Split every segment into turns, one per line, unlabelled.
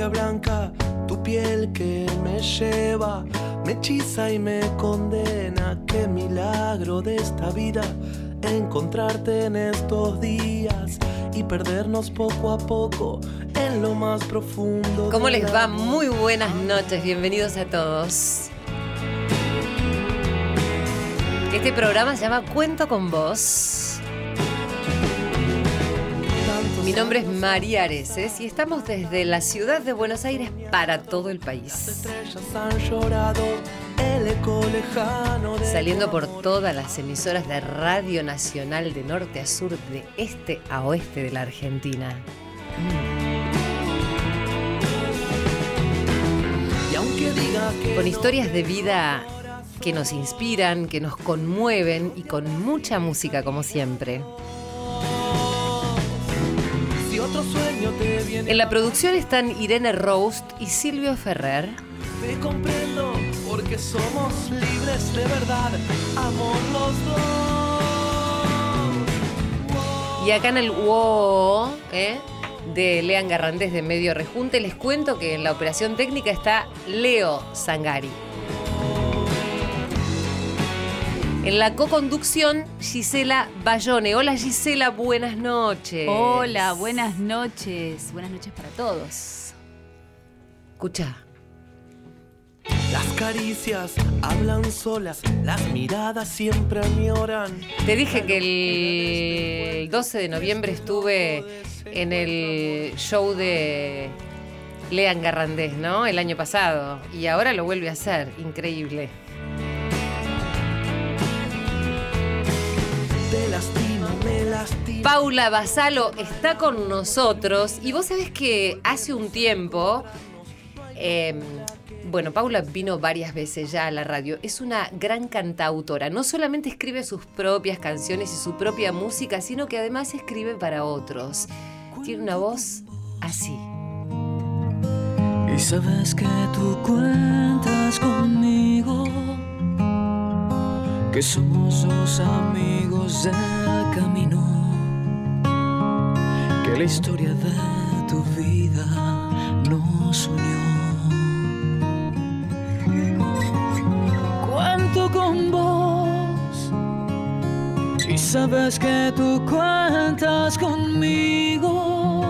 magia blanca, tu piel que me lleva, me hechiza y me condena. Qué milagro de esta vida encontrarte en estos días y perdernos poco a poco en lo más profundo.
¿Cómo les va? Muy buenas noches, bienvenidos a todos. Este programa se llama Cuento con Vos. Mi nombre es María Areces y estamos desde la ciudad de Buenos Aires para todo el país. Saliendo por todas las emisoras de Radio Nacional de norte a sur, de este a oeste de la Argentina. Con historias de vida que nos inspiran, que nos conmueven y con mucha música como siempre. En la producción están Irene Roast y Silvio Ferrer.
Te comprendo porque somos libres de verdad, amor los dos.
Y acá en el WOW, ¿eh? de Lean Garrandés de Medio Rejunte, les cuento que en la operación técnica está Leo Sangari. En la co-conducción, Gisela Bayone. Hola Gisela, buenas noches.
Hola, buenas noches. Buenas noches para todos.
Escucha.
Las caricias hablan solas, las miradas siempre añoran.
Te dije que el 12 de noviembre estuve en el show de Lean Garrandés, ¿no? El año pasado. Y ahora lo vuelve a hacer. Increíble. Paula Basalo está con nosotros y vos sabés que hace un tiempo, em, bueno, Paula vino varias veces ya a la radio, es una gran cantautora, no solamente escribe sus propias canciones y su propia música, sino que además escribe para otros. Tiene una voz así.
Y sabes que tú cuentas conmigo, que somos dos amigos del camino la historia de tu vida nos unió. Cuento con vos y sabes que tú cuentas conmigo,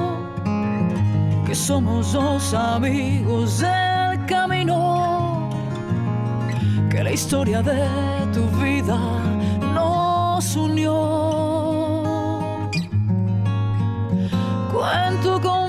que somos dos amigos del camino, que la historia de tu vida nos unió. Cuento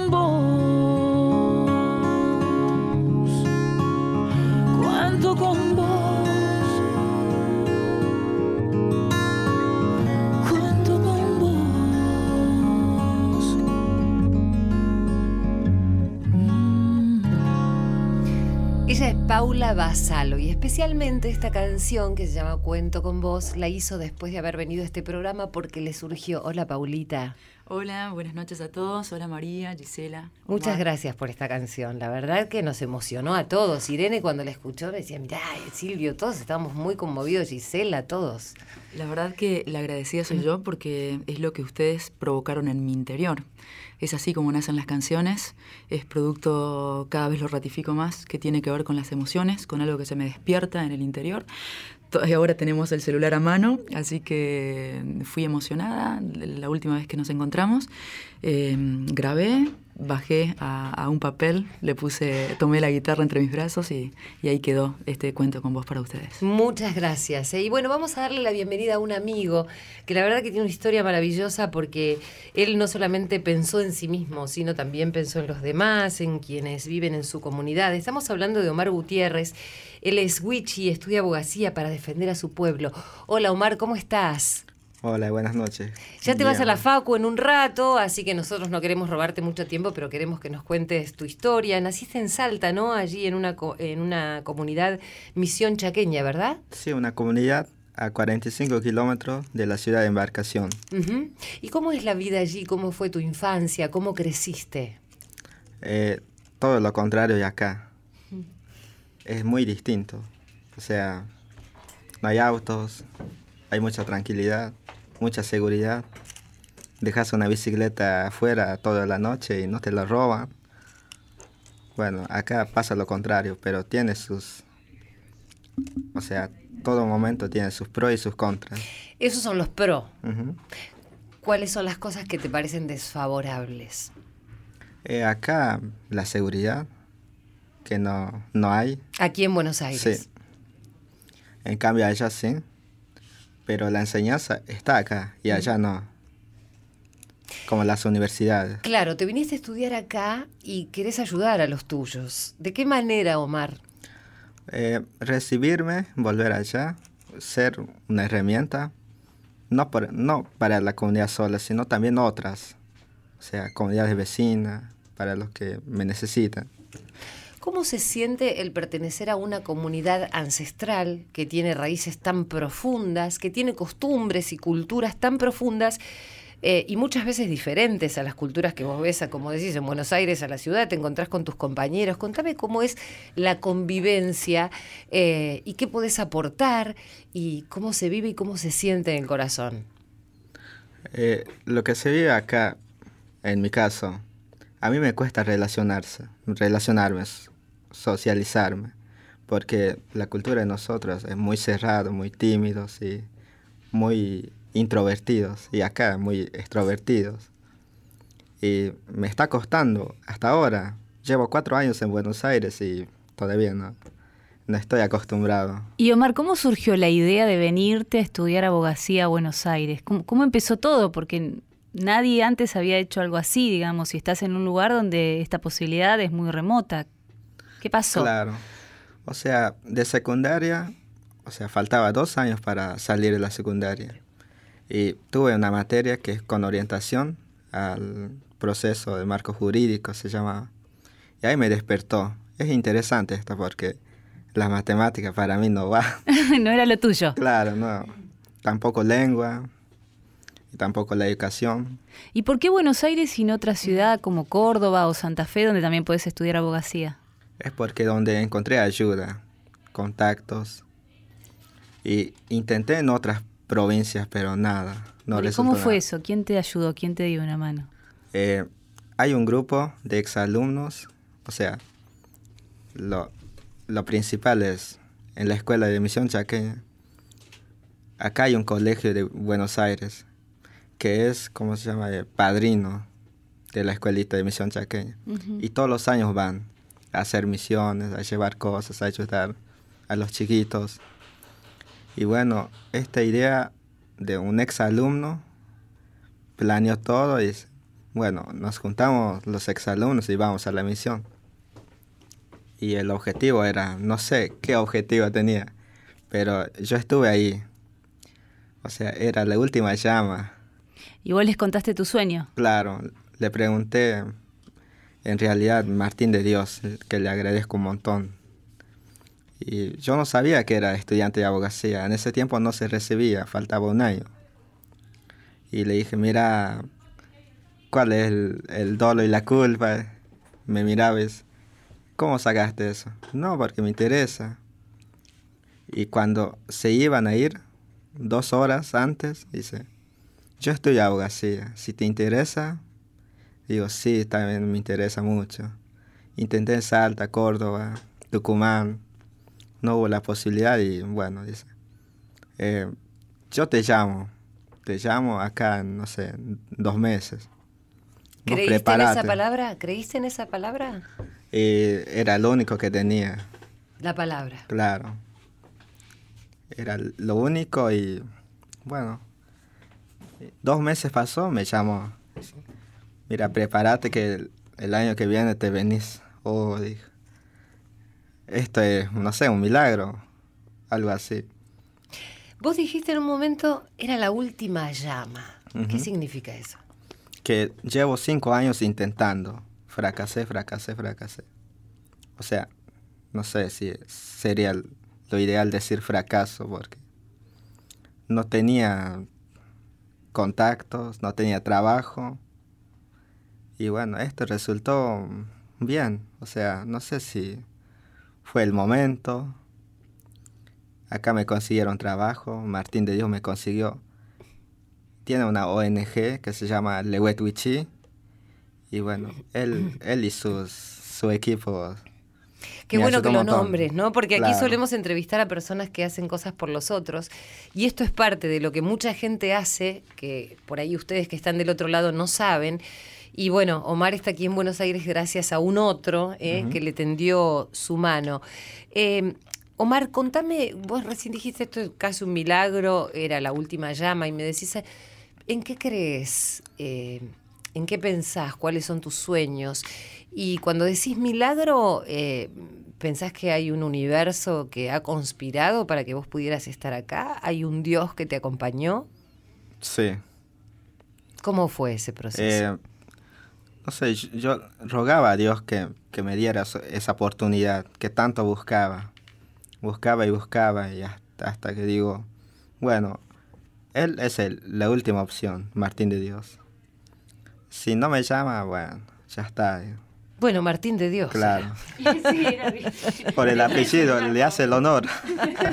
Paula Basalo y especialmente esta canción que se llama Cuento con vos la hizo después de haber venido a este programa porque le surgió. Hola Paulita.
Hola, buenas noches a todos. Hola María, Gisela.
Muchas gracias por esta canción. La verdad que nos emocionó a todos. Irene cuando la escuchó decía, mirá, Silvio, todos estamos muy conmovidos, Gisela, todos.
La verdad que la agradecida soy yo porque es lo que ustedes provocaron en mi interior. Es así como nacen las canciones, es producto, cada vez lo ratifico más, que tiene que ver con las emociones, con algo que se me despierta en el interior. Ahora tenemos el celular a mano, así que fui emocionada la última vez que nos encontramos. Eh, grabé, bajé a, un papel, le puse, tomé la guitarra entre mis brazos y, ahí quedó este cuento con vos para ustedes.
Muchas gracias. ¿eh? Y bueno, vamos a darle la bienvenida a un amigo que la verdad que tiene una historia maravillosa porque él no solamente pensó en sí mismo, sino también pensó en los demás, en quienes viven en su comunidad. Estamos hablando de Omar Gutiérrez. Él es Wichi, estudia abogacía para defender a su pueblo. Hola Omar, ¿cómo estás?
Hola, buenas noches.
Ya te vas a la Facu en un rato, así que nosotros no queremos robarte mucho tiempo, pero queremos que nos cuentes tu historia. Naciste en Salta, ¿no? Allí en una, en una comunidad misión chaqueña, ¿verdad?
Sí, una comunidad a 45 kilómetros de la ciudad de Embarcación.
¿Y cómo es la vida allí? ¿Cómo fue tu infancia? ¿Cómo creciste?
Eh, todo lo contrario de acá es muy distinto. O sea, no hay autos, hay mucha tranquilidad, mucha seguridad. Dejas una bicicleta afuera toda la noche y no te la roban. Bueno, acá pasa lo contrario, pero tiene sus... O sea, todo momento tiene sus pros y sus contras.
Esos son los pros.
Ujú.
¿Cuáles son las cosas que te parecen desfavorables?
Eh, acá la seguridad, que no, no hay.
Aquí en Buenos Aires.
Sí. En cambio allá sí. Pero la enseñanza está acá y allá no. Como las universidades.
Claro, te viniste a estudiar acá y querés ayudar a los tuyos. ¿De qué manera, Omar?
Eh, recibirme, volver allá, ser una herramienta, no, por- no para la comunidad sola, sino también otras. O sea, comunidades vecinas, para los que me necesitan.
¿Cómo se siente el pertenecer a una comunidad ancestral que tiene raíces tan profundas, que tiene costumbres y culturas tan profundas eh, y muchas veces diferentes a las culturas que vos ves, a, como decís, en Buenos Aires, a la ciudad, te encontrás con tus compañeros? Contame cómo es la convivencia eh, y qué podés aportar y cómo se vive y cómo se siente en el corazón.
Eh, lo que se vive acá, en mi caso, a mí me cuesta relacionarse, relacionarme, socializarme, porque la cultura de nosotros es muy cerrada, muy tímidos y muy introvertidos, y acá muy extrovertidos. Y me está costando hasta ahora. Llevo cuatro años en Buenos Aires y todavía no, no estoy acostumbrado.
Y Omar, ¿cómo surgió la idea de venirte a estudiar abogacía a Buenos Aires? ¿Cómo, cómo empezó todo? Porque nadie antes había hecho algo así, digamos, y estás en un lugar donde esta posibilidad es muy remota. ¿Qué pasó?
Claro. O sea, de secundaria, o sea, faltaba dos años para salir de la secundaria. Y tuve una materia que es con orientación al proceso de marco jurídico, se llama. Y ahí me despertó. Es interesante esto porque la matemática para mí no va.
no era lo tuyo.
claro, no. Tampoco lengua y tampoco la educación.
¿Y por qué Buenos Aires y no otra ciudad como Córdoba o Santa Fe donde también puedes estudiar abogacía?
Es porque donde encontré ayuda, contactos. Y intenté en otras provincias, pero nada. No
¿y ¿Cómo fue
nada.
eso? ¿Quién te ayudó? ¿Quién te dio una mano?
Eh, hay un grupo de exalumnos, o sea, lo, lo principal es en la escuela de misión chaqueña. Acá hay un colegio de Buenos Aires que es, ¿cómo se llama? Eh, padrino de la escuelita de misión chaqueña. Y todos los años van a hacer misiones, a llevar cosas, a ayudar a los chiquitos. Y bueno, esta idea de un exalumno planeó todo y bueno, nos juntamos los exalumnos y vamos a la misión. Y el objetivo era, no sé qué objetivo tenía, pero yo estuve ahí. O sea, era la última llama.
Y vos les contaste tu sueño.
Claro, le pregunté, en realidad, Martín de Dios, que le agradezco un montón. Y yo no sabía que era estudiante de abogacía. En ese tiempo no se recibía, faltaba un año. Y le dije, mira, ¿cuál es el, el dolo y la culpa? Me miraba y dice, ¿cómo sacaste eso? No, porque me interesa. Y cuando se iban a ir, dos horas antes, dice, yo estudio abogacía. Si te interesa, digo, sí, también me interesa mucho. Intenté en Salta, Córdoba, Tucumán. No hubo la posibilidad y bueno, dice, eh, yo te llamo. Te llamo acá, no sé, dos meses.
¿Creíste en esa palabra? ¿Creíste en esa palabra?
Y era lo único que tenía,
La palabra.
claro. Era lo único y bueno, dos meses pasó, me llamó. Mira, prepárate que el, el año que viene te venís. Oh, dije. Esto es, no sé, un milagro, algo así.
Vos dijiste en un momento, era la última llama. ¿Qué
Ujú.
significa eso?
que llevo cinco años intentando. Fracasé, fracasé, fracasé. O sea, no sé si sería lo ideal decir fracaso porque no tenía contactos, no tenía trabajo. Y bueno, esto resultó bien. O sea, no sé si fue el momento. Acá me consiguieron trabajo, Martín de Dios me consiguió tiene una ONG que se llama Lewet Wichi. Y bueno, él, él y sus su equipo.
Qué
me
bueno que lo nombres, ¿no? Porque aquí
Claro.
solemos entrevistar a personas que hacen cosas por los otros. Y esto es parte de lo que mucha gente hace, que por ahí ustedes que están del otro lado no saben. Y bueno, Omar está aquí en Buenos Aires gracias a un otro eh, que le tendió su mano. Eh, Omar, contame, vos recién dijiste esto es casi un milagro, era la última llama, y me decís, ¿en qué crees? Eh, ¿En qué pensás? ¿Cuáles son tus sueños? Y cuando decís milagro, eh, ¿pensás que hay un universo que ha conspirado para que vos pudieras estar acá? ¿Hay un Dios que te acompañó?
Sí.
¿Cómo fue ese proceso?
Eh, no sé, yo, rogaba a Dios que, que me diera esa oportunidad que tanto buscaba. Buscaba y buscaba y hasta, hasta que digo, bueno, Él es el- la última opción, Martín de Dios. Si no me llama, bueno, ya está.
Bueno, Martín de Dios.
Claro. Por el apellido, le hace el honor.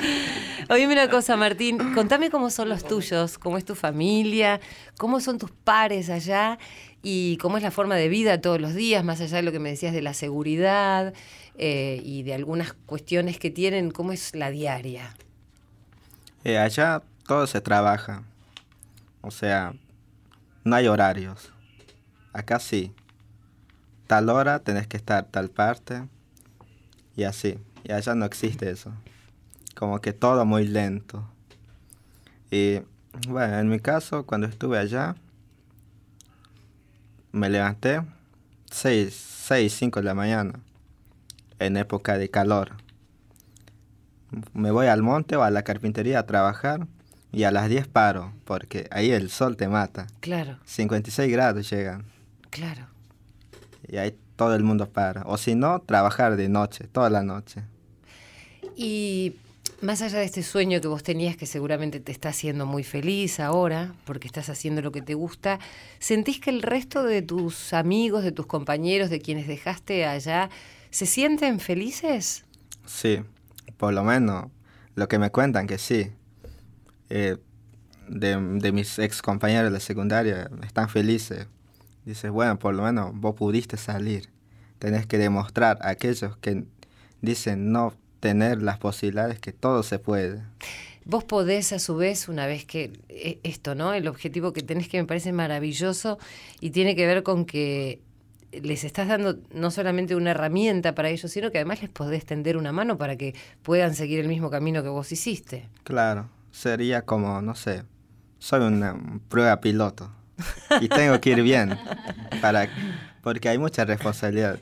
Oíme una cosa, Martín, contame cómo son los tuyos, cómo es tu familia, cómo son tus pares allá y cómo es la forma de vida todos los días, más allá de lo que me decías de la seguridad eh, y de algunas cuestiones que tienen, cómo es la diaria.
Eh, allá todo se trabaja. O sea, no hay horarios. Acá sí. Tal hora tenés que estar tal parte. Y así. Y allá no existe eso. Como que todo muy lento. Y bueno, en mi caso, cuando estuve allá, me levanté 6, 6, 5 de la mañana. En época de calor me voy al monte o a la carpintería a trabajar y a las 10 paro, porque ahí el sol te mata.
Claro,
56 grados llegan
claro.
Y ahí todo el mundo para. O si no, trabajar de noche, toda la noche.
Y más allá de este sueño que vos tenías, que seguramente te está haciendo muy feliz ahora, porque estás haciendo lo que te gusta, ¿sentís que el resto de tus amigos, de tus compañeros, de quienes dejaste allá, se sienten felices?
Sí, por lo menos lo que me cuentan que sí. Eh, de, de mis ex compañeros de la secundaria están felices. Dices, bueno, por lo menos vos pudiste salir. Tenés que demostrar a aquellos que dicen no tener las posibilidades que todo se puede.
Vos podés, a su vez, una vez que eh, esto, ¿no? El objetivo que tenés que me parece maravilloso y tiene que ver con que les estás dando no solamente una herramienta para ellos, sino que además les podés tender una mano para que puedan seguir el mismo camino que vos hiciste.
Claro, sería como, no sé, soy una prueba piloto y tengo que ir bien para porque hay mucha responsabilidad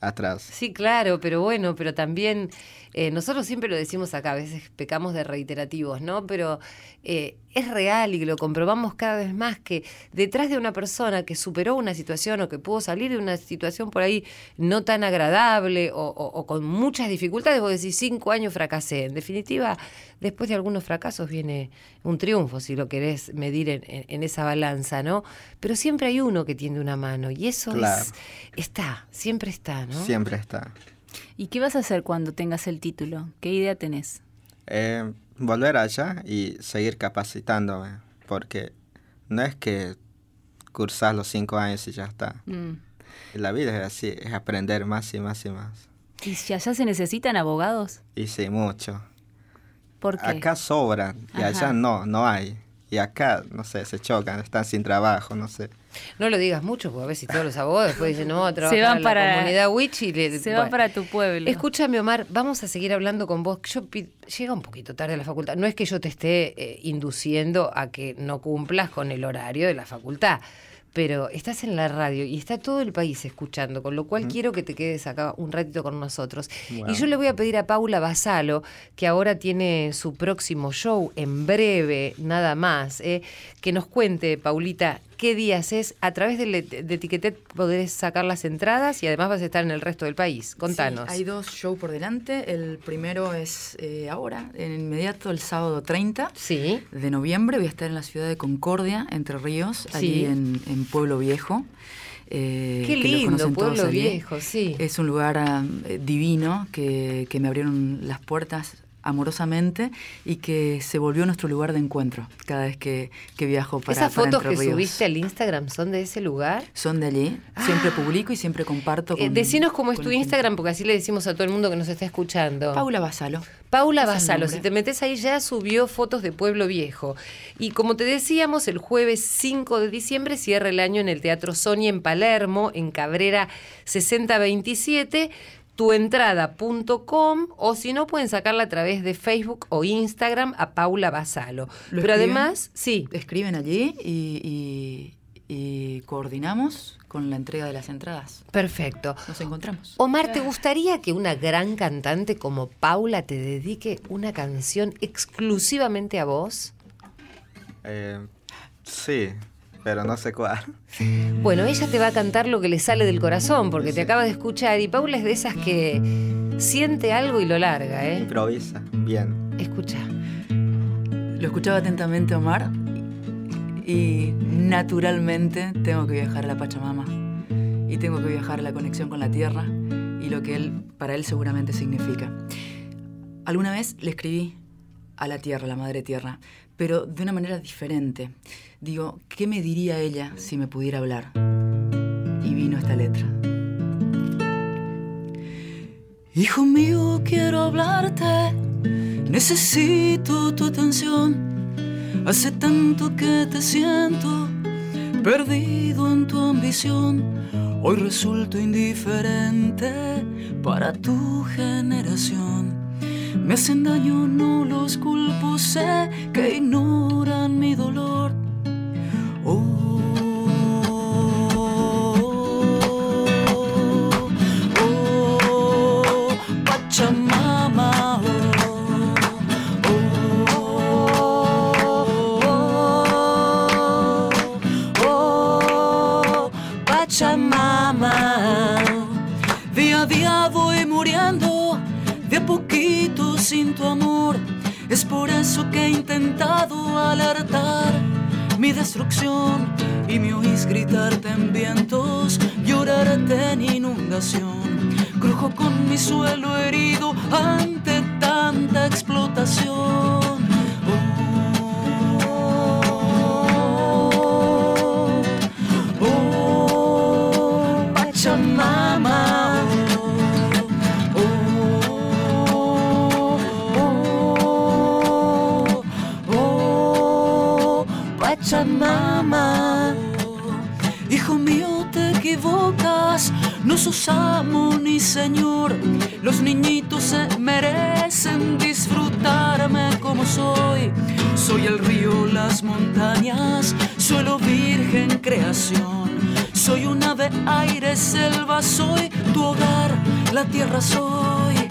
atrás.
Sí, claro, pero bueno, pero también eh, nosotros siempre lo decimos acá, a veces pecamos de reiterativos, ¿no? Pero eh, es real y lo comprobamos cada vez más que detrás de una persona que superó una situación o que pudo salir de una situación por ahí no tan agradable o, o- o con muchas dificultades, vos decís cinco años fracasé. En definitiva, después de algunos fracasos viene un triunfo, si lo querés medir en, en- en esa balanza, ¿no? Pero siempre hay uno que tiende una mano y eso
Claro.
es, está, siempre está, ¿no?
Siempre está.
¿Y qué vas a hacer cuando tengas el título? ¿Qué idea tenés?
Eh, volver allá y seguir capacitándome, porque no es que cursar los cinco años y ya está.
Mm.
La vida es así, es aprender más y más y más.
¿Y si allá se necesitan abogados?
Y sí, mucho.
¿Por qué?
Acá sobran y
Ajá.
allá no, no hay. Y acá, no sé, se chocan, están sin trabajo, no sé.
No lo digas mucho, porque a veces todos los abogados después dicen, no, trabajar
van
en la
para-
comunidad Witch y le-
Se
bueno.
va para tu pueblo.
Escúchame, Omar, vamos a seguir hablando con vos. Yo llega un poquito tarde a la facultad. No es que yo te esté eh, induciendo a que no cumplas con el horario de la facultad, pero estás en la radio y está todo el país escuchando, con lo cual quiero que te quedes acá un ratito con nosotros.
Bueno.
Y yo le voy a pedir a Paula Basalo, que ahora tiene su próximo show en breve, nada más, eh, que nos cuente, Paulita, qué días es. A través del- de, Etiquetet podés sacar las entradas y además vas a estar en el resto del país. Contanos.
Sí, hay dos shows por delante. El primero es eh, ahora, en inmediato, el sábado 30
Sí.
de noviembre. Voy a estar en la ciudad de Concordia, Entre Ríos,
Sí.
allí en, en Pueblo Viejo. eh,
Qué lindo, Pueblo. Viejo, sí.
Es un lugar ah, eh, divino que, que me abrieron las puertas amorosamente y que se volvió nuestro lugar de encuentro cada vez que, que viajo para
¿Esas
para
fotos
Entre
que subiste al Instagram son de ese lugar?
Son de allí. Siempre publico y siempre comparto.
Eh,
Con,
decinos cómo es tu. Instagram, porque así le decimos a todo el mundo que nos está escuchando.
Paula Basalo.
Paula Basalo, si te metes ahí ya subió fotos de Pueblo Viejo. Y como te decíamos, el jueves 5 de diciembre cierra el año en el Teatro Sonia en Palermo, en Cabrera 6027 tuentrada.com o si no pueden sacarla a través de Facebook o Instagram a Paula Basalo.
Lo
Pero
escriben,
además, sí,
Escriben allí y, y- y coordinamos con la entrega de las entradas.
perfecto.
Nos encontramos.
Omar, ¿te gustaría que una gran cantante como Paula te dedique una canción exclusivamente a vos?
Eh, sí, pero no sé cuál.
Bueno, ella te va a cantar lo que le sale del corazón, porque te acaba de escuchar y Paula es de esas que siente algo y lo larga, ¿eh?
Improvisa, bien.
Escucha.
Lo escuchaba atentamente Omar y naturalmente tengo que viajar a la Pachamama y tengo que viajar a la conexión con la tierra y lo que él para él seguramente significa. Alguna vez le escribí a la tierra, a la madre tierra, pero de una manera diferente. Digo, ¿qué me diría ella si me pudiera hablar? Y vino esta letra. Hijo mío, quiero hablarte. Necesito tu atención. Hace tanto que te siento perdido en tu ambición. Hoy resulto indiferente para tu generación. Me hacen daño, no los culpo, sé que ignoran mi dolor. Oh, sin tu amor. Es por eso que he intentado alertar mi destrucción y me oís gritarte en vientos, llorarte en inundación. Crujo con mi suelo herido ante tanta explotación. Equivocas, no sos amo ni señor. Los niñitos se merecen disfrutarme como soy. Soy el río, las montañas, suelo virgen creación. Soy un ave, aire, selva, soy tu hogar, la tierra soy.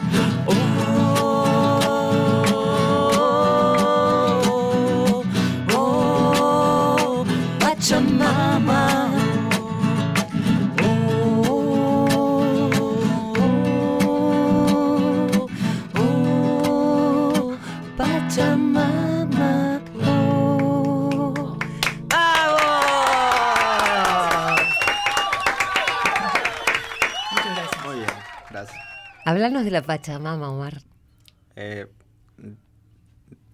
Háblanos de la Pachamama, Omar.
Eh,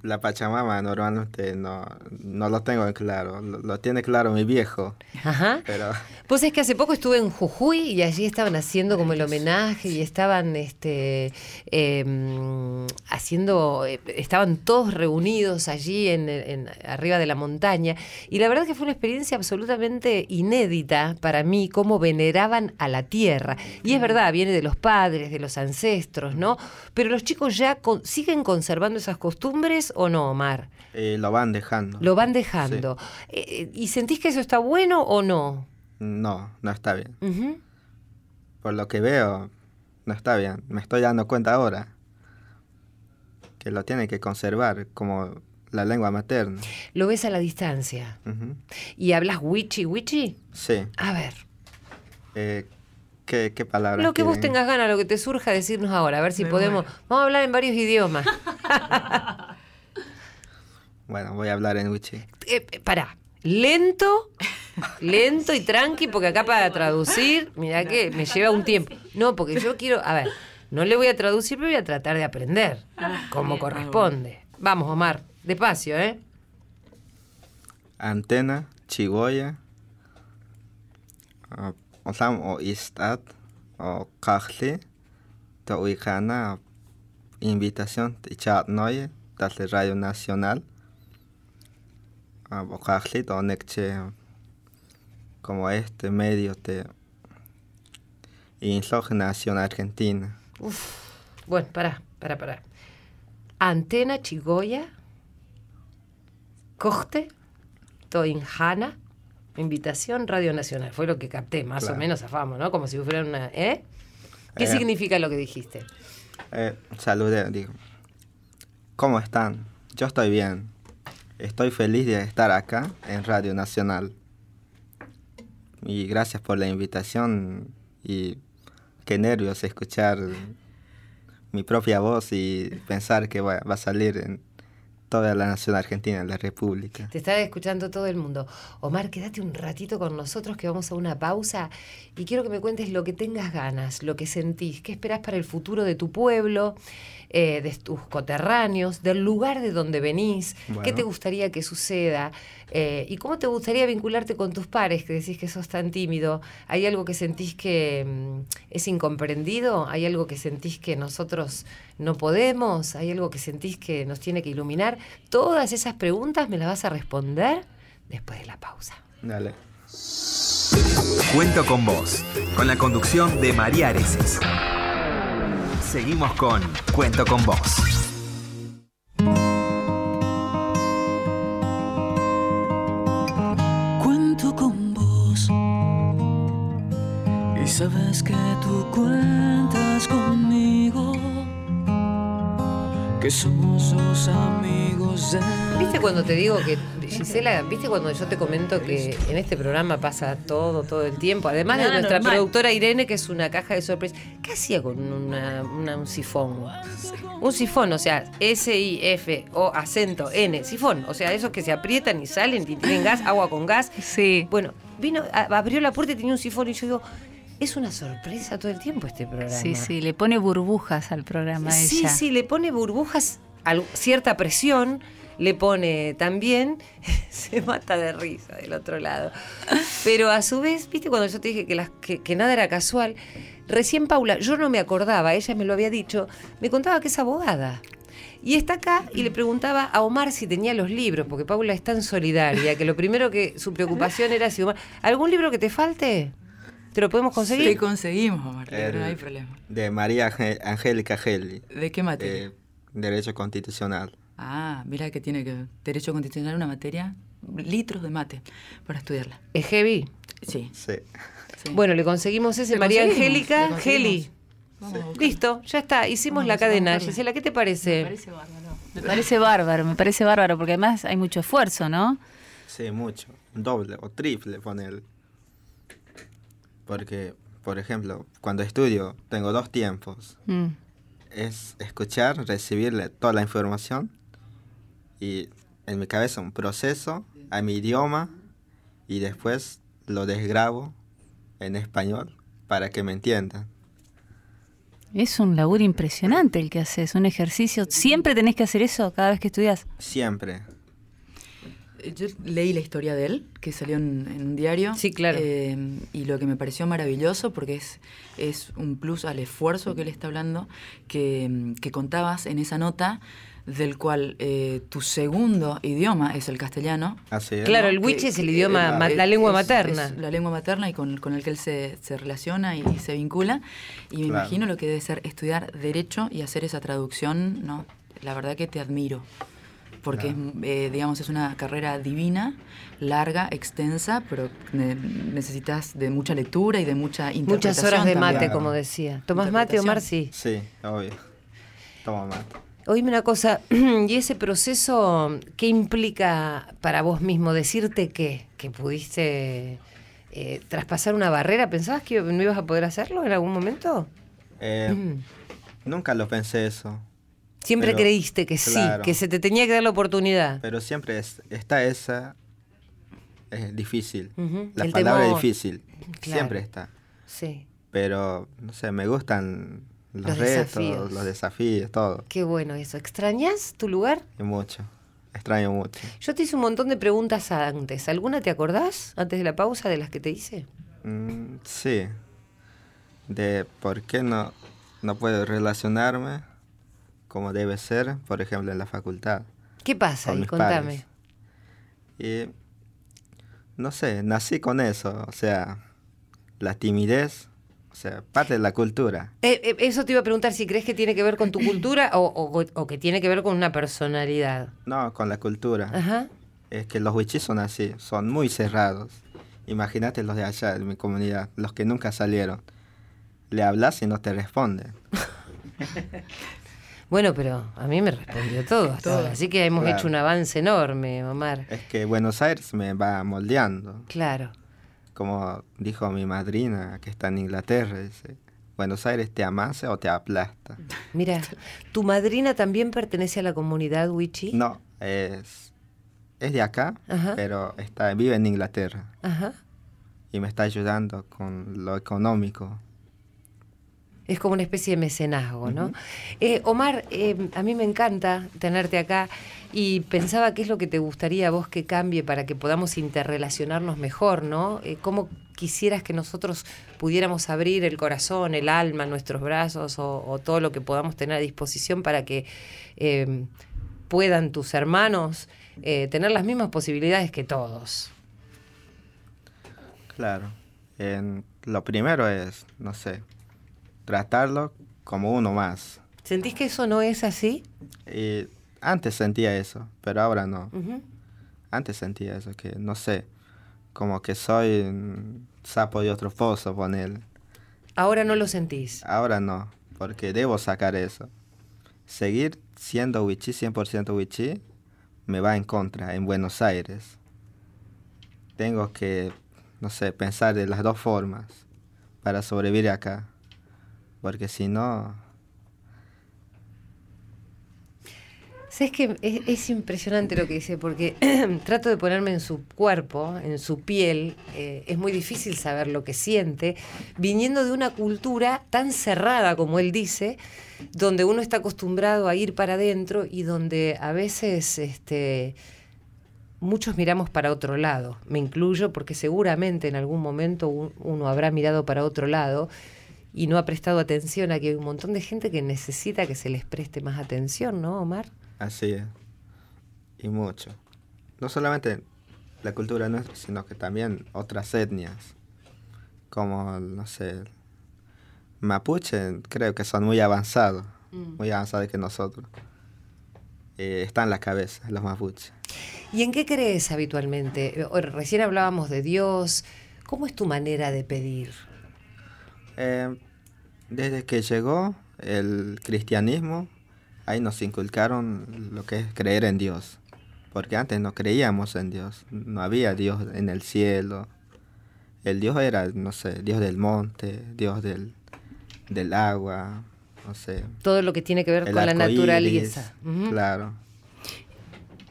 la Pachamama normalmente no, no lo tengo en claro. Lo, lo tiene claro mi viejo,
Ajá.
pero
Pues es que hace poco estuve en Jujuy y allí estaban haciendo como el homenaje y estaban este eh, haciendo, eh, estaban todos reunidos allí en, en- arriba de la montaña y la verdad que fue una experiencia absolutamente inédita para mí cómo veneraban a la tierra y es verdad viene de los padres, de los ancestros, ¿no? Pero los chicos ya con- siguen conservando esas costumbres o no, Omar?
eh, lo van dejando.
Lo van dejando. Eh, ¿Y sentís que eso está bueno o no?
No, no está bien. Por lo que veo, no está bien. Me estoy dando cuenta ahora que lo tiene que conservar como la lengua materna.
Lo ves a la distancia. ¿Y hablas wichi wichi?
Sí.
A ver,
Eh, ¿qué, ¿Qué palabras?
lo que vos
quieren?
tengas ganas, lo que te surja decirnos ahora, a ver si
Me
podemos.
muero.
Vamos a hablar en varios idiomas.
Bueno, voy a hablar en Wichi.
Eh, eh, pará, lento, lento y tranqui, porque acá para traducir, mira que me lleva un tiempo. No, porque yo quiero. A ver, No le voy a traducir, pero voy a tratar de aprender
Ah,
como corresponde. Vamos, Omar, despacio, ¿eh?
Antena, Chigoya, uh, Osam o Istat, o Kajli, te ubicana invitación de chat noye, desde Radio Nacional, o Kajli, donde como este medio de Nación Argentina.
Bueno, pará, pará, pará. Antena Chigoya, Coste, Toinjana, Invitación Radio Nacional. Fue lo que capté, más o
Claro.
menos afamos, ¿no? Como si fuera una. ¿Eh? ¿Qué
Eh.
significa lo que dijiste?
Eh, saludé, digo. ¿Cómo están? Yo estoy bien. Estoy feliz de estar acá en Radio Nacional. Y gracias por la invitación y qué nervios escuchar mi propia voz y pensar que va, a salir en toda la nación argentina, en la República.
Te está escuchando todo el mundo. Omar, quédate un ratito con nosotros que vamos a una pausa y quiero que me cuentes lo que tengas ganas, lo que sentís, qué esperás para el futuro de tu pueblo, eh, de tus coterráneos, del lugar de donde venís, qué te gustaría que suceda eh, y cómo te gustaría vincularte con tus pares, que decís que sos tan tímido. ¿Hay algo que sentís que mm, es incomprendido? ¿Hay algo que sentís que nosotros no podemos? ¿Hay algo que sentís que nos tiene que iluminar? Todas esas preguntas me las vas a responder después de la pausa.
Dale.
Cuento con vos, con la conducción de María Areces. Seguimos con Cuento con vos.
Sabes que tú cuentas conmigo, que somos los amigos de
¿Viste cuando te digo que, Gisela, viste cuando yo te comento que en este programa pasa todo, todo el tiempo? Además de nuestra
normal.
productora Irene, que es una caja de sorpresas. ¿Qué hacía con una- una- un sifón? Un sifón, o sea, S-I-F-O acento N, sifón. O sea, esos que se aprietan y salen y tienen gas, agua con gas.
Sí.
Bueno, vino, abrió la puerta y tenía un sifón y yo digo, es una sorpresa todo el tiempo este programa.
Sí, sí, le pone burbujas al programa
Sí,
ella.
sí, le pone burbujas, al- cierta presión, le pone también, se mata de risa del otro lado. Pero a su vez, viste cuando yo te dije que, las- que, que nada era casual, recién Paula, yo no me acordaba, ella me lo había dicho, me contaba que es abogada. Y está acá y le preguntaba a Omar si tenía los libros, porque Paula es tan solidaria que lo primero que su preocupación era si Omar, ¿algún libro que te falte? ¿Te lo podemos conseguir?
Te conseguimos, Omar,
El-
no hay problema.
De María Angélica Gelli,
¿De qué materia?
eh, Derecho Constitucional.
Ah, mira que tiene que Derecho Constitucional, una materia, litros de mate para estudiarla.
Es heavy.
Sí.
Sí.
sí.
Bueno, le conseguimos ese.
Le
María Angélica. Geli.
Vamos.
Listo, ya está. Hicimos
Vamos,
la cadena. Gisela, ¿qué te parece?
Me parece bárbaro, me parece bárbaro, porque además hay mucho esfuerzo, ¿no?
Sí, mucho. Doble o triple poner. Porque, por ejemplo, cuando estudio tengo dos tiempos.
Mm.
Es escuchar, recibir toda la información y en mi cabeza un proceso a mi idioma y después lo desgrabo en español para que me entiendan.
Es un laburo impresionante el que haces, un ejercicio. ¿Siempre tenés que hacer eso cada vez que estudias?
Siempre.
Yo leí la historia de él, que salió en, en un diario.
Sí, claro.
eh, y lo que me pareció maravilloso, porque es, es un plus al esfuerzo que él está hablando, que, que contabas en esa nota, del cual eh, tu segundo idioma es el castellano.
Así es.
Claro, el witch es el idioma,
eh,
la lengua
es-
materna.
es la lengua materna y con, con el que él se, se relaciona y, se vincula. Y me
Claro.
imagino lo que debe ser estudiar Derecho y hacer esa traducción, ¿no? La verdad que te admiro. Porque, es, eh, digamos, es una carrera divina, larga, extensa, pero ne- necesitas de mucha lectura y de mucha
Muchas
interpretación
horas de mate,
también.
Claro.
como decía. ¿Tomás mate, Omar? Sí.
Sí, obvio. Toma mate.
Oíme una cosa, ¿y ese proceso qué implica para vos mismo? ¿Decirte qué? ¿Que pudiste eh, traspasar una barrera? ¿Pensabas que no ibas a poder hacerlo en algún momento?
Eh,
Mm.
Nunca lo pensé eso.
Siempre
Pero,
creíste que sí, que se te tenía que dar la oportunidad.
Pero siempre es- está esa. Es difícil. La
el
palabra
temor.
difícil.
Claro.
Siempre está.
Sí.
Pero, no sé, me gustan los,
Los
retos,
desafíos.
los desafíos, todo.
Qué bueno eso. ¿Extrañas tu lugar?
Y mucho. Extraño mucho.
Yo te hice un montón de preguntas antes. ¿Alguna te acordás antes de la pausa de las que te hice?
Mm, sí. De por qué no, no puedo relacionarme como debe ser, por ejemplo, en la facultad.
¿Qué pasa
con
ahí?
mis
Contame.
Y no sé, nací con eso, o sea, la timidez, o sea, parte de la cultura.
Eh, eh, eso te iba a preguntar si crees que tiene que ver con tu cultura o, o- o que tiene que ver con una personalidad.
No, con la cultura.
Ajá.
Es que los huichis son así, son muy cerrados. Imagínate los de allá, de mi comunidad, los que nunca salieron. Le hablas y no te responden.
Bueno, pero a mí me respondió todo hasta ahora, así que hemos
Claro.
hecho un avance enorme, Omar.
Es que Buenos Aires me va moldeando.
Claro.
Como dijo mi madrina que está en Inglaterra, dice, Buenos Aires te amase o te aplasta.
Mira, ¿tu madrina también pertenece a la comunidad Wichi?
No, es, es de acá,
Ajá.
pero está, vive en Inglaterra
Ajá.
y me está ayudando con lo económico.
Es como una especie de mecenazgo, ¿no? Eh, Omar, eh, a mí me encanta tenerte acá y pensaba qué es lo que te gustaría a vos que cambie para que podamos interrelacionarnos mejor, ¿no? Eh, ¿Cómo quisieras que nosotros pudiéramos abrir el corazón, el alma, nuestros brazos o, o todo lo que podamos tener a disposición para que puedan tus hermanos tener las mismas posibilidades que todos?
Claro. En- lo primero es, no sé, tratarlo como uno más.
¿Sentís que eso no es así?
Y antes sentía eso, pero ahora no. Antes sentía eso, que no sé, como que soy un sapo de otro pozo, poner.
Ahora no lo sentís.
Ahora no, porque debo sacar eso. Seguir siendo Wichí, 100% Wichí, me va en contra en Buenos Aires. Tengo que, no sé, pensar de las dos formas para sobrevivir acá. Porque si no,
Sabes que es, es impresionante lo que dice, porque trato de ponerme en su cuerpo, en su piel. eh, es muy difícil saber lo que siente, viniendo de una cultura tan cerrada como él dice, donde uno está acostumbrado a ir para adentro y donde a veces este, muchos miramos para otro lado. Me incluyo porque seguramente en algún momento un- uno habrá mirado para otro lado y no ha prestado atención a que hay un montón de gente que necesita que se les preste más atención, ¿no, Omar?
así es. Y mucho. No solamente la cultura nuestra, sino que también otras etnias. Como, no sé, mapuche, creo que son muy avanzados. Muy avanzados que nosotros. Eh, está en la cabeza, los mapuches.
¿Y en qué crees habitualmente? Eh, Recién hablábamos de Dios. ¿Cómo es tu manera de pedir?
Eh, desde que llegó el cristianismo, ahí nos inculcaron lo que es creer en Dios. Porque antes no creíamos en Dios, no había Dios en el cielo. El Dios era, no sé, Dios del monte, Dios del, del agua, no sé.
Todo lo que tiene que ver con la naturaleza.
Claro.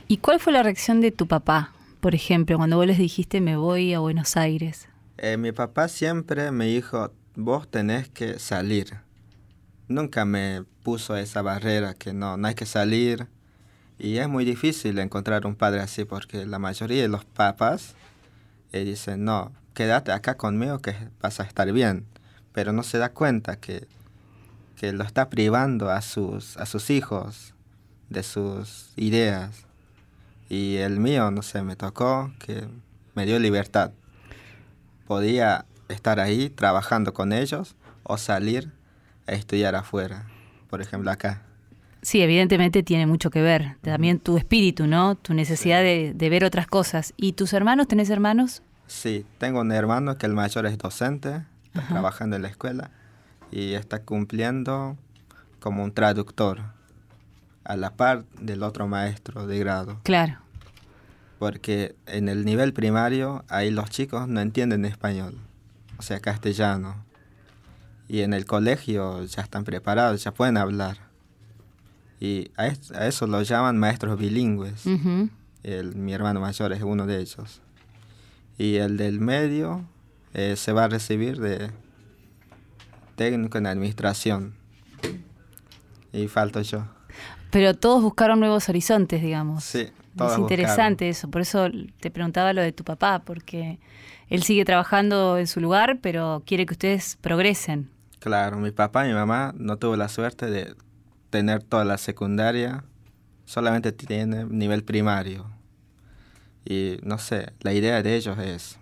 ¿Y cuál fue la reacción de tu papá, por ejemplo, cuando vos les dijiste me voy a Buenos Aires?
Eh, mi papá siempre me dijo, vos tenés que salir. Nunca me puso esa barrera que no, no hay que salir. Y es muy difícil encontrar un padre así porque la mayoría de los papás eh, dicen, no, quédate acá conmigo que vas a estar bien. Pero no se da cuenta que, que lo está privando a sus, a sus hijos de sus ideas. Y el mío, no sé, me tocó que me dio libertad podía estar ahí trabajando con ellos o salir a estudiar afuera, por ejemplo acá.
Sí, evidentemente tiene mucho que ver. También tu espíritu, ¿no? Tu necesidad de, de ver otras cosas. ¿Y tus hermanos? ¿Tenés hermanos?
Sí, tengo un hermano que el mayor es docente, está trabajando en la escuela y está cumpliendo como un traductor a la par del otro maestro de grado.
Claro.
Porque en el nivel primario ahí los chicos no entienden español, o sea, castellano. Y en el colegio ya están preparados, ya pueden hablar. Y a, es- a eso lo llaman maestros bilingües. El- mi hermano mayor es uno de ellos. Y el del medio eh, se va a recibir de técnico en administración. Y falto yo.
Pero todos buscaron nuevos horizontes, digamos.
Sí,
Es
todos
interesante eso, por eso te preguntaba lo de tu papá, porque él sigue trabajando en su lugar, pero quiere que ustedes progresen.
Claro, mi papá y mi mamá no tuvo la suerte de tener toda la secundaria, solamente tiene nivel primario. Y no sé, la idea de ellos es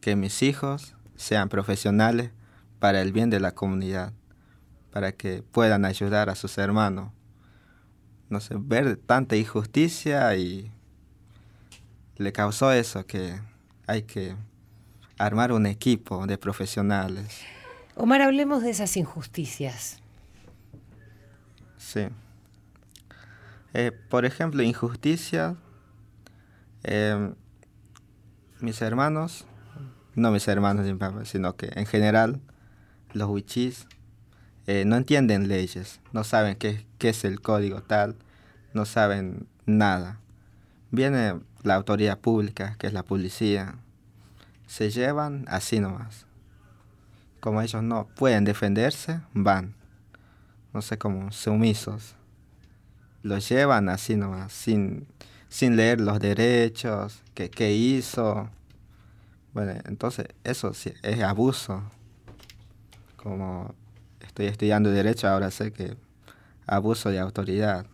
que mis hijos sean profesionales para el bien de la comunidad, para que puedan ayudar a sus hermanos. No sé, ver tanta injusticia y le causó eso, que hay que armar un equipo de profesionales.
Omar, hablemos de esas injusticias.
Sí. Eh, por ejemplo, injusticia. eh, mis hermanos, no mis hermanos mi papá, sino que en general los huichís eh, no entienden leyes, no saben qué, qué es el código tal, no saben nada. Viene la autoridad pública, que es la policía, se llevan así nomás. Como ellos no pueden defenderse, van no sé, como sumisos. Los llevan así nomás, sin, sin leer los derechos, qué, qué hizo. Bueno, entonces eso sí es abuso. Como estoy estudiando derecho, ahora sé que abuso de autoridad.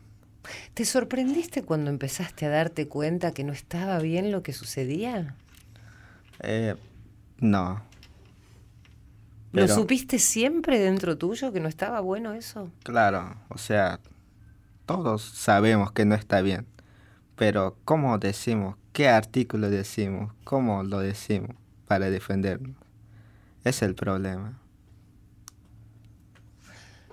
¿Te sorprendiste cuando empezaste a darte cuenta que no estaba bien lo que sucedía?
Eh, no,
¿Lo supiste siempre dentro tuyo que no estaba bueno eso?
claro, o sea, todos sabemos que no está bien. Pero ¿cómo decimos? ¿Qué artículo decimos? ¿Cómo lo decimos para defendernos? Es el problema.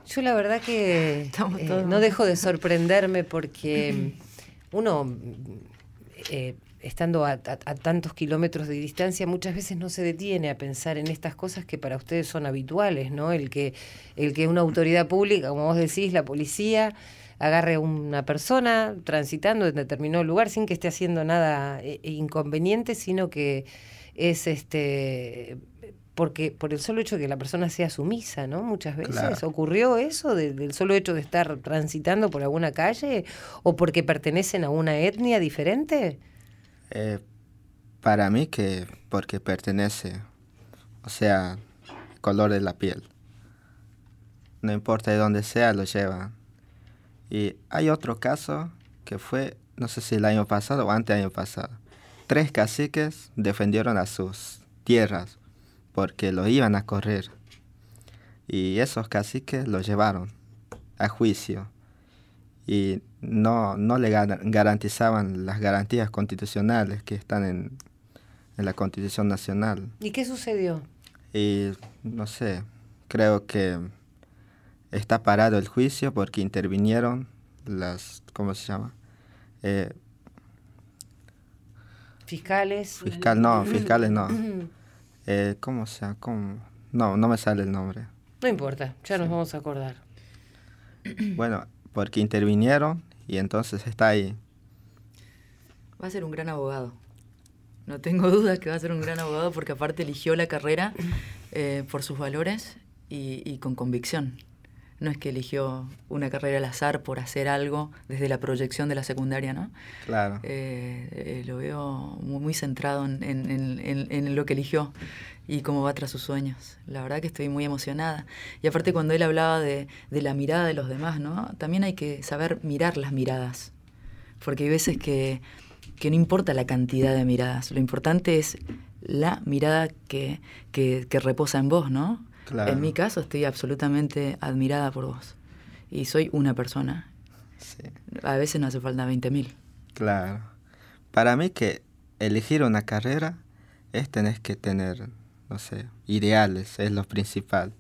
Yo la verdad que eh, no dejo de sorprenderme porque uno, eh, estando a, a- a tantos kilómetros de distancia, muchas veces no se detiene a pensar en estas cosas que para ustedes son habituales, ¿no? El que, el que una autoridad pública, como vos decís, la policía, agarre a una persona transitando en determinado lugar sin que esté haciendo nada eh, inconveniente, sino que es este porque por el solo hecho de que la persona sea sumisa, ¿no? Muchas veces
Claro.
ocurrió eso de- del solo hecho de estar transitando por alguna calle o porque pertenecen a una etnia diferente.
Eh, para mí que porque pertenece, o sea, color de la piel. No importa de dónde sea, lo llevan. Y hay otro caso que fue, no sé si el año pasado o antes año pasado. Tres caciques defendieron a sus tierras porque lo iban a correr. Y esos caciques lo llevaron a juicio y no, no le gar- garantizaban las garantías constitucionales que están en, en la Constitución Nacional.
¿Y qué sucedió?
Y no sé, creo que está parado el juicio porque intervinieron las, ¿cómo se llama? Eh,
Fiscales.
fiscal, no, fiscales no. Eh, ¿Cómo se llama? ¿Cómo? No, no me sale el nombre.
No importa, ya nos vamos a acordar.
Bueno, porque intervinieron y entonces está ahí.
Va a ser un gran abogado. No tengo dudas que va a ser un gran abogado porque aparte eligió la carrera eh, por sus valores y, y con convicción. No es que eligió una carrera al azar por hacer algo desde la proyección de la secundaria, ¿no?
Claro.
Eh, eh, lo veo muy, muy centrado en, en- en- en- en lo que eligió y cómo va tras sus sueños. La verdad que estoy muy emocionada. Y aparte cuando él hablaba de, de la mirada de los demás, ¿no? También hay que saber mirar las miradas. Porque hay veces que, que no importa la cantidad de miradas, lo importante es la mirada que, que, que reposa en vos, ¿no?
Claro.
En mi caso estoy absolutamente admirada por vos. Y soy una persona.
Sí.
A veces no hace falta 20.000.
Claro. Para mí que elegir una carrera es tener que tener, no sé, ideales, es lo principal.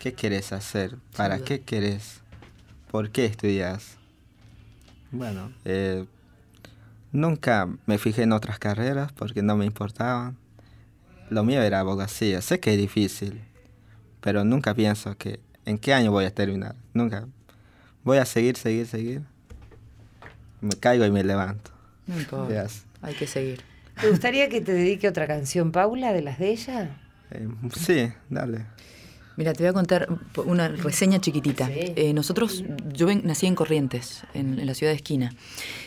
¿Qué quieres hacer? ¿Para qué querés? ¿Por qué estudias? Bueno, eh, nunca me fijé en otras carreras porque no me importaban. Lo mío era abogacía. Sé que es difícil, pero nunca pienso que en qué año voy a terminar. Nunca. Voy a seguir, seguir, seguir. Me caigo y me levanto.
No importa.
Veas.
Hay que seguir.
¿Te gustaría que te dedique otra canción, Paula, de las de ella?
Eh, sí, dale.
Mira, te voy a contar una reseña chiquitita.
Sí.
Eh, nosotros, yo ven- nací en Corrientes, en, en la ciudad de Esquina,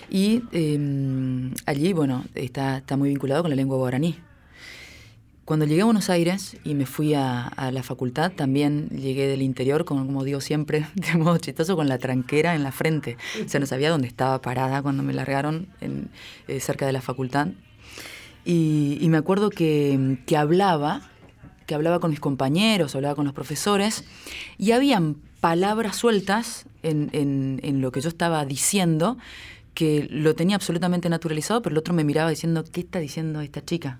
y eh, allí, bueno, está, está muy vinculado con la lengua guaraní. Cuando llegué a Buenos Aires y me fui a, a la facultad, también llegué del interior, con, como digo siempre, de modo chistoso, con la tranquera en la frente. O sea, no sabía dónde estaba parada cuando me largaron en, eh, cerca de la facultad. Y, y me acuerdo que, que hablaba, que hablaba con mis compañeros, hablaba con los profesores, y habían palabras sueltas en, en- en lo que yo estaba diciendo, que lo tenía absolutamente naturalizado, pero el otro me miraba diciendo, ¿qué está diciendo esta chica?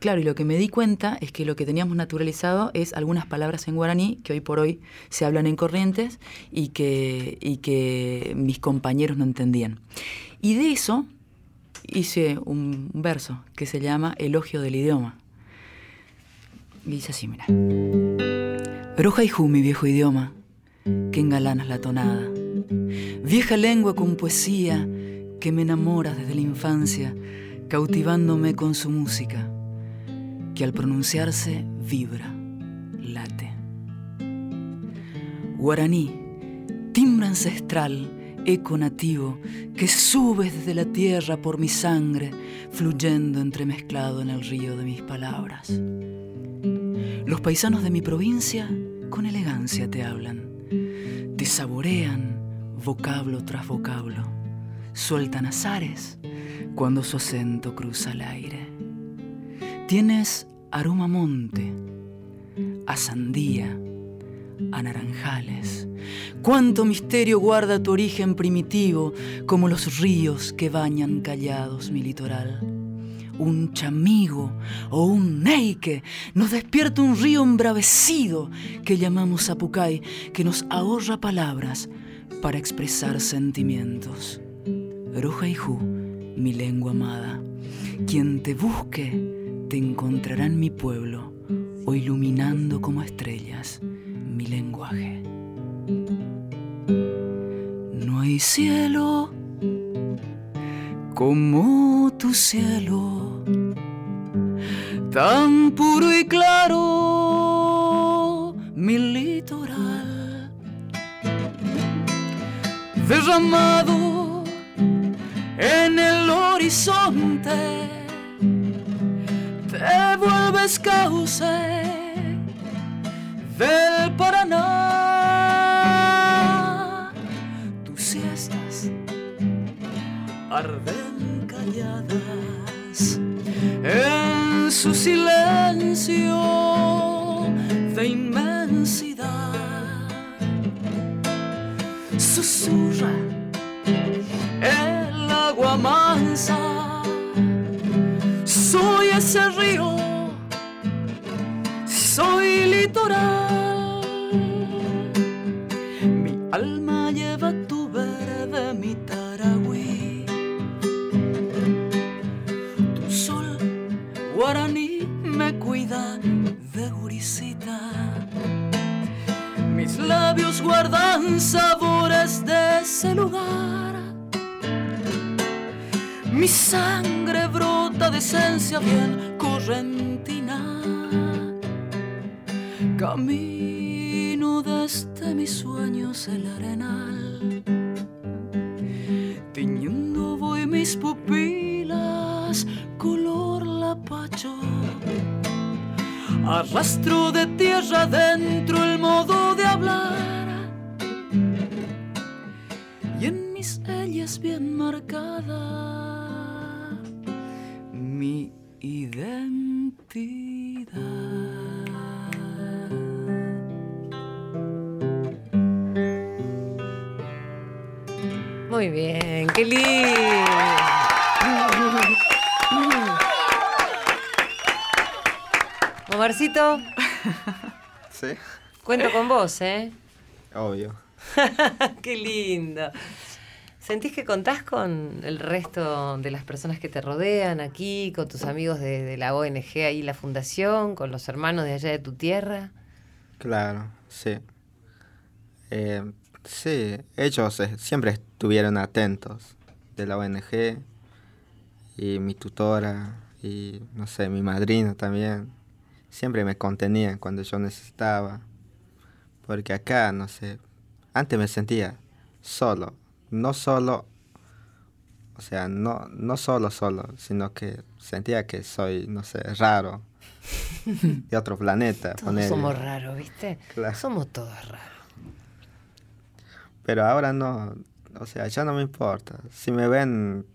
Claro, y lo que me di cuenta es que lo que teníamos naturalizado es algunas palabras en guaraní que hoy por hoy se hablan en corrientes y que, mis compañeros no entendían. Y de eso hice un verso que se llama Elogio del idioma. Y dice así, mira. Roja y mi viejo idioma, que engalanas la tonada. Vieja lengua con poesía que me enamora desde la infancia, cautivándome con su música, que al pronunciarse vibra, late. Guaraní, timbre ancestral, eco nativo, que sube desde la tierra por mi sangre, fluyendo entremezclado en el río de mis palabras. Los paisanos de mi provincia con elegancia te hablan, te saborean vocablo tras vocablo, sueltan azares cuando su acento cruza el aire. Tienes aroma monte, a sandía, a naranjales. Cuánto misterio guarda tu origen primitivo, como los ríos que bañan callados mi litoral. Un chamigo o un neike nos despierta un río embravecido que llamamos Apucay, que nos ahorra palabras para expresar sentimientos. Rojaiju, mi lengua amada, quien te busque te encontrará en mi pueblo o iluminando como estrellas mi lenguaje. No hay cielo como tu cielo, tan puro y claro, mi litoral, derramado en el horizonte, te vuelves cauce del Paraná. Tus siestas arden calladas en su silencio de inmensidad. Susurra el agua mansa. Soy ese río soy litoral. Mi alma lleva tu verde, mi taragüí. Tu sol guaraní me cuida de gurisita. Mis labios guardan sabores de ese lugar. Mi sangre brota de esencia bien correntina. Camino desde mis sueños el arenal. Tiñendo voy mis pupilas color lapacho. Arrastro de tierra dentro el modo de hablar. Y en mis ellas bien marcada mi identidad.
Muy bien, qué lindo. Omarcito,
Sí,
cuento con vos, ¿eh?
obvio.
qué lindo. ¿Sentís que contás con el resto de las personas que te rodean aquí, con tus amigos de, la ONG ahí, la fundación, con los hermanos de allá de tu tierra?
Claro, sí. Eh, sí, ellos siempre estuvieron atentos de la ONG y mi tutora y no sé, mi madrina también. Siempre me contenían cuando yo necesitaba. Porque acá, no sé, antes me sentía solo, no solo, o sea, no, no solo solo, sino que sentía que soy, no sé, raro, de otro planeta.
Todos somos raros, ¿viste?
Claro.
Somos todos raros.
Pero ahora no, o sea, ya no me importa. Si me ven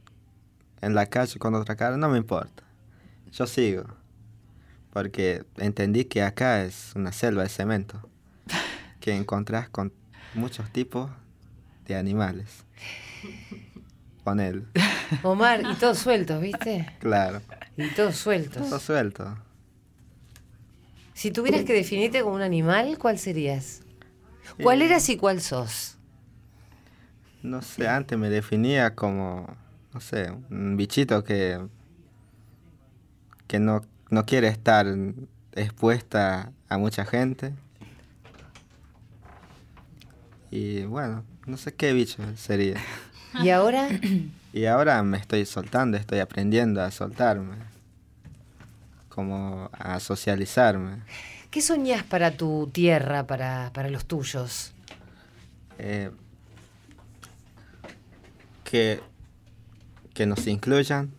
en la calle con otra cara, no me importa. Yo sigo. Porque entendí que acá es una selva de cemento. Que encontrás con muchos tipos de animales. Ponele.
Omar, y todos sueltos, ¿viste?
Claro.
Y todos sueltos.
Todo suelto.
Si tuvieras que definirte como un animal, ¿cuál serías? ¿Cuál
Eh.
eras y cuál sos?
No sé, antes me definía como, no sé, un bichito que, que no, no quiere estar expuesta a mucha gente. Y bueno, no sé qué bicho sería.
¿Y ahora?
Y ahora me estoy soltando, estoy aprendiendo a soltarme, como a socializarme.
¿Qué soñás para tu tierra, para, para los tuyos?
Eh, que, que nos incluyan,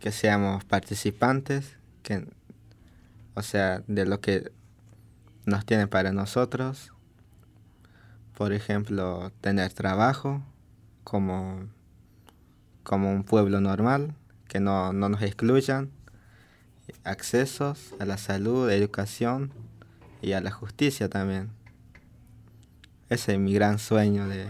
que seamos participantes, que, o sea, de lo que nos tienen para nosotros. Por ejemplo, tener trabajo como, como un pueblo normal, que no, no nos excluyan, accesos a la salud, educación y a la justicia también. Ese es mi gran sueño de...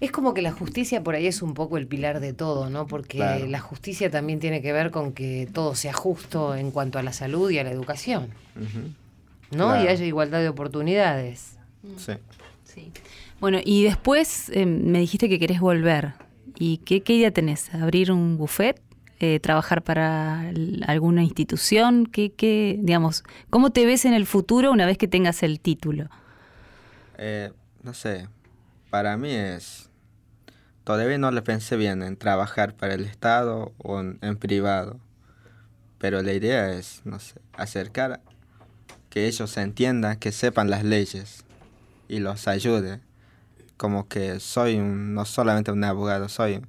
Es como que la justicia por ahí es un poco el pilar de todo, ¿no? Porque
Claro.
la justicia también tiene que ver con que todo sea justo en cuanto a la salud y a la educación, ¿no? Y haya igualdad de oportunidades.
Sí.
Bueno, y después eh, me dijiste que querés volver. ¿Y qué, qué idea tenés? ¿Abrir un buffet? Eh, ¿Trabajar para alguna institución? ¿Qué, qué, digamos, ¿Cómo te ves en el futuro una vez que tengas el título?
Eh, no sé, para mí es... Todavía no le pensé bien en trabajar para el Estado o en, en privado, pero la idea es, no sé, acercar que ellos entiendan, que sepan las leyes y los ayude. Como que soy un- no solamente un abogado, soy un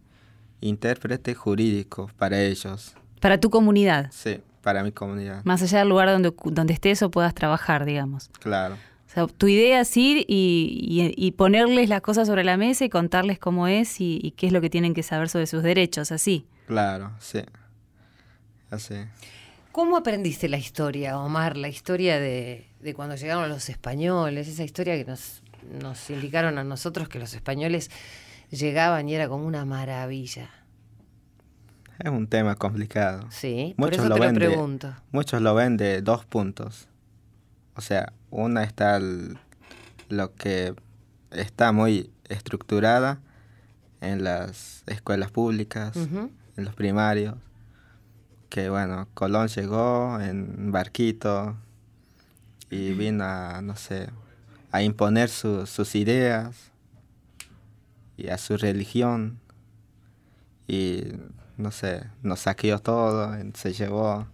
intérprete jurídico para ellos,
Para tu comunidad,
sí, para mi comunidad,
más allá del lugar donde, donde estés o puedas trabajar, digamos.
claro.
O sea, tu idea es ir y, y- y ponerles las cosas sobre la mesa y contarles cómo es y, y qué es lo que tienen que saber sobre sus derechos, así.
Claro, sí. Así.
¿Cómo aprendiste la historia, Omar? La historia de, de cuando llegaron los españoles, esa historia que nos, nos indicaron a nosotros que los españoles llegaban y era como una maravilla.
Es un tema complicado.
Sí, por
Muchos
eso
lo
te lo
de-
pregunto.
Muchos lo ven de dos puntos. O sea, una está el- lo que está muy estructurada en las escuelas públicas, en los primarios. Que bueno, Colón llegó en barquito y vino a, no sé, a imponer su- sus ideas y a su religión. Y no sé, nos saqueó todo, se llevó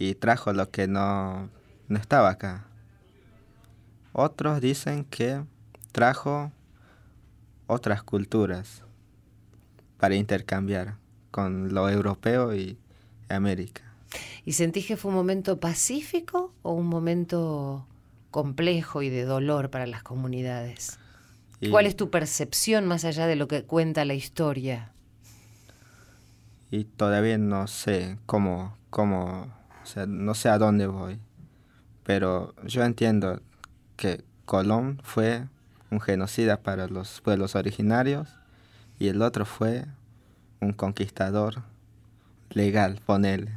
y trajo lo que no, no estaba acá. Otros dicen que trajo otras culturas para intercambiar con lo europeo y América.
¿Y sentís que fue un momento pacífico o un momento complejo y de dolor para las comunidades?
Y,
¿Cuál es tu percepción más allá de lo que cuenta la historia?
y todavía no sé cómo, cómo, o sea, no sé a dónde voy. Pero yo entiendo que Colón fue un genocida para los pueblos originarios y el otro fue un conquistador legal, ponele.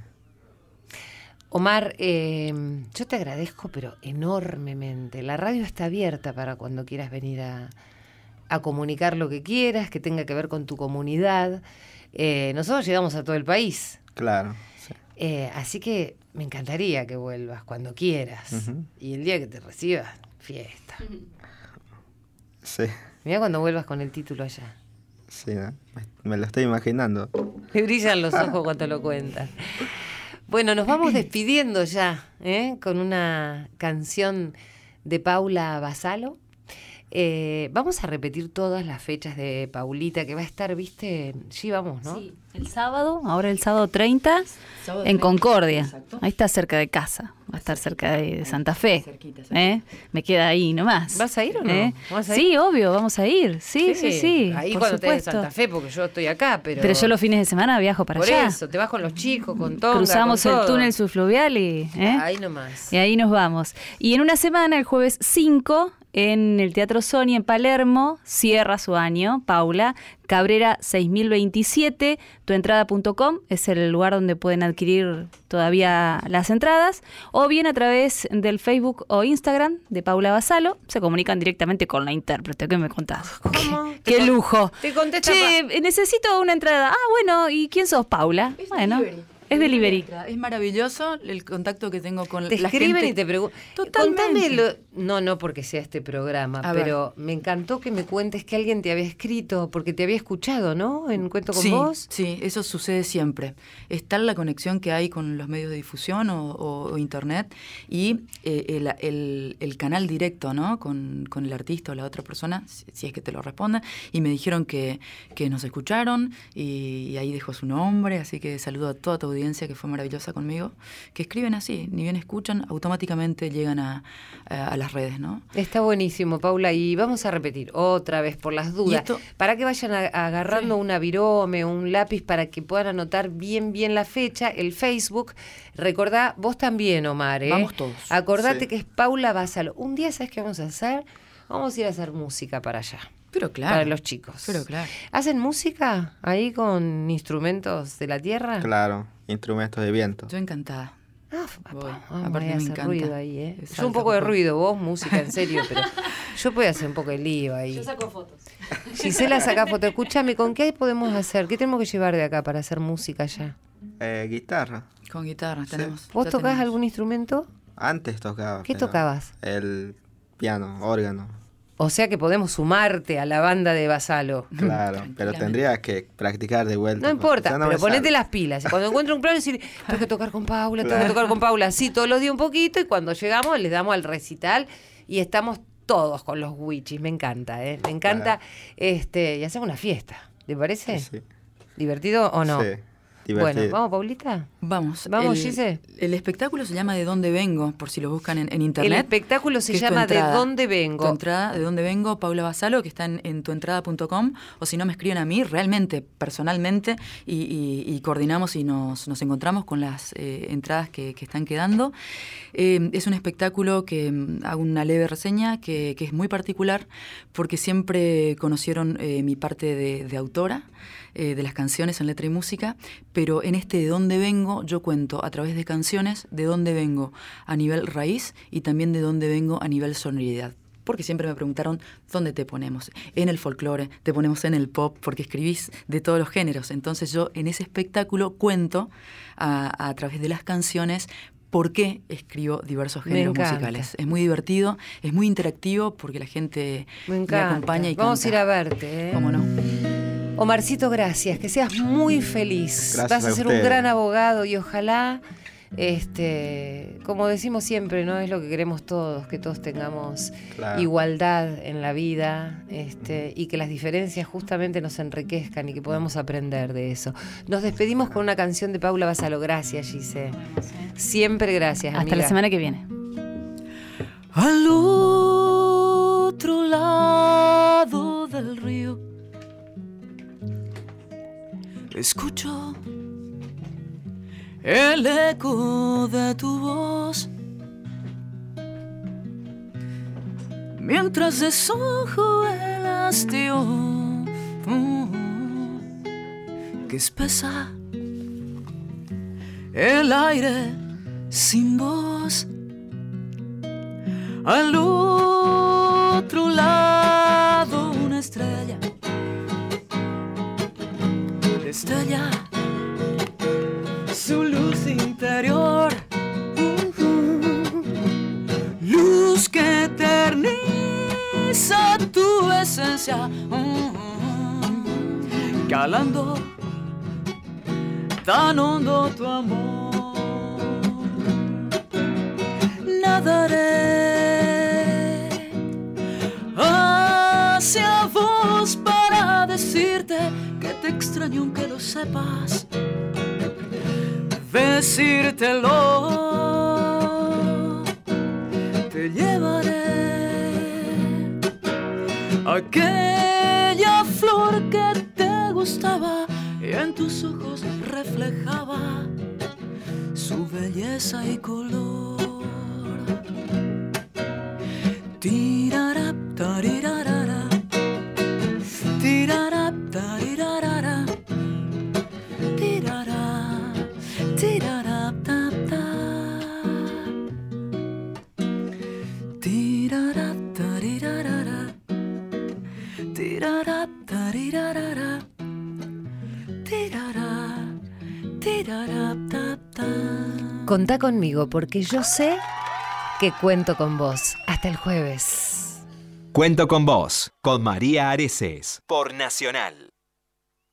Omar, eh, yo te agradezco, pero enormemente. La radio está abierta para cuando quieras venir a, a comunicar lo que quieras, que tenga que ver con tu comunidad. Eh, nosotros llegamos a todo el país,
Claro, sí.
eh, así que me encantaría que vuelvas cuando quieras. Y el día que te recibas, fiesta.
Sí,
Mira cuando vuelvas con el título allá.
Sí, ¿no? me, lo estoy imaginando.
Me brillan los ojos cuando lo cuentas. Bueno, nos vamos despidiendo ya, ¿eh? con una canción de Paula Basalo. Eh, vamos a repetir todas las fechas de Paulita, que va a estar, viste, sí, vamos, ¿no?
Sí, el sábado, ahora el sábado 30,
Sábado
en
30,
Concordia.
exacto.
Ahí está cerca de casa, va a estar cerca de, de Santa Fe.
Cerquita, cerquita.
¿eh? Me queda ahí nomás.
¿Vas a ir o no?
¿Eh?
¿Vas a
Sí, obvio, vamos a ir. Sí, sí, sí.
Ahí
por
cuando estés en
supuesto.
Santa Fe, porque yo estoy acá, pero.
Pero yo los fines de semana viajo para
Por
allá.
eso, te vas con los chicos, con todo.
Cruzamos el túnel subfluvial y, ¿eh?
Ahí nomás.
y ahí nos vamos. Y en una semana, el jueves 5, en el Teatro Sony en Palermo, cierra su año, Paula, Cabrera 6027, tuentrada.com es el lugar donde pueden adquirir todavía las entradas, o bien a través del Facebook o Instagram de Paula Basalo, se comunican directamente con la intérprete. ¿Qué me contás?
¿Cómo?
¡Qué, lujo!
te contesta
Che, necesito una entrada. Ah, bueno, ¿y quién sos, Paula?
Es
bueno. Es delivery.
Es maravilloso el contacto que tengo con
Te
la
escriben
gente.
y te preguntan.
Totalmente.
Contame lo- No, no porque sea este programa,
A ver.
pero me encantó que me cuentes que alguien te había escrito, porque te había escuchado, ¿no? En Cuento con
sí,
vos.
Sí, eso sucede siempre. Es tal la conexión que hay con los medios de difusión o, o- o internet y eh, el, el- el canal directo, ¿no? Con, con el artista o la otra persona, si, si es que te lo responde. Y me dijeron que, que nos escucharon y, y ahí dejó su nombre, así que saludo a toda tu audiencia que fue maravillosa conmigo, que escriben así, ni bien escuchan, automáticamente llegan a, a- a las redes, ¿no?
Está buenísimo, Paula, y vamos a repetir otra vez por las dudas,
esto-
para que vayan a- agarrando una virome, un lápiz para que puedan anotar bien bien la fecha, el Facebook. Recordá, vos también, Omar, ¿eh?
Vamos todos.
Acordate
Sí.
que es Paula Basalo. Un día, ¿sabes qué vamos a hacer? Vamos a ir a hacer música para allá.
Pero claro.
Para los chicos.
Pero claro.
¿Hacen música ahí con instrumentos de la tierra?
Claro, instrumentos de viento.
Yo encantada.
Ah, papá,
Aparte me
hacer
encanta.
ruido ahí, ¿eh?
Es
Yo un poco de ruido, vos música en serio, pero yo puedo hacer un poco de lío ahí. Yo saco fotos. Gisela saca fotos. Escúchame, ¿con qué podemos hacer? ¿Qué tenemos que llevar de acá para hacer música ya?
Eh, guitarra.
Con guitarra tenemos.
¿Vos tocás
tenemos.
algún instrumento?
Antes tocaba.
¿Qué tocabas?
El piano, órgano.
O sea que podemos sumarte a la banda de Basalo.
Claro, pero
Tranquilamente.
tendría que practicar de vuelta.
No importa,
no
pero
me
ponete
sale.
las pilas. Cuando encuentro un plano, decir, tengo que tocar con Paula, tengo que tocar con Paula. Sí, todos los días un poquito y cuando llegamos les damos al recital y estamos todos con los wichis. Me encanta, ¿eh? Me encanta. este Y hacemos una fiesta. ¿Te parece?
Sí,
¿Divertido o no?
sí, divertido.
Bueno, ¿vamos, Paulita?
Vamos.
Vamos,
el,
Gise.
El espectáculo se llama De dónde vengo, por si lo buscan en, en internet.
El espectáculo se llama ¿De dónde vengo?
Tu entrada, ¿De dónde vengo? Paula Basalo, que está en, en tuentrada.com, o si no me escriben a mí, realmente, personalmente, y, y- y coordinamos y nos, nos encontramos con las eh, entradas que, que están quedando. Eh, es un espectáculo que mm, hago una leve reseña, que, que es muy particular, porque siempre conocieron eh, mi parte de, de autora eh, de las canciones en letra y música, pero en este de dónde vengo yo cuento a través de canciones de dónde vengo a nivel raíz y también de dónde vengo a nivel sonoridad. Porque siempre me preguntaron dónde te ponemos. En el folclore, te ponemos en el pop, porque escribís de todos los géneros. Entonces yo en ese espectáculo cuento a, a través de las canciones por qué escribo diversos géneros musicales. Es muy divertido, es muy interactivo porque la gente
Me
acompaña y
Vamos a ir
canta.
a verte. ¿eh?
¿Cómo no?
Omarcito, gracias. Que seas muy feliz.
Gracias
Vas a
a
ser un gran abogado y ojalá, este, como decimos siempre, ¿no? Es lo que queremos todos, que todos tengamos
Claro.
igualdad en la vida, este, y que las diferencias justamente nos enriquezcan y que podamos aprender de eso. Nos despedimos con una canción de Paula Basalo. Gracias, Gise. Siempre gracias.
Hasta
amiga.
la semana que viene.
Al otro lado del río escucho el eco de tu voz. Mientras desojo el hastío mm, que espesa el aire sin voz. Al otro lado estrella su luz interior. Luz que eterniza tu esencia. Calando tan hondo tu amor. Nadaré extraño aunque lo sepas. Decírtelo, te llevaré aquella flor que te gustaba y en tus ojos reflejaba su belleza y color. Tirarap, tarirarara.
Contá conmigo porque yo sé que cuento con vos. Hasta el jueves.
Cuento con vos, con María Areces, por Nacional.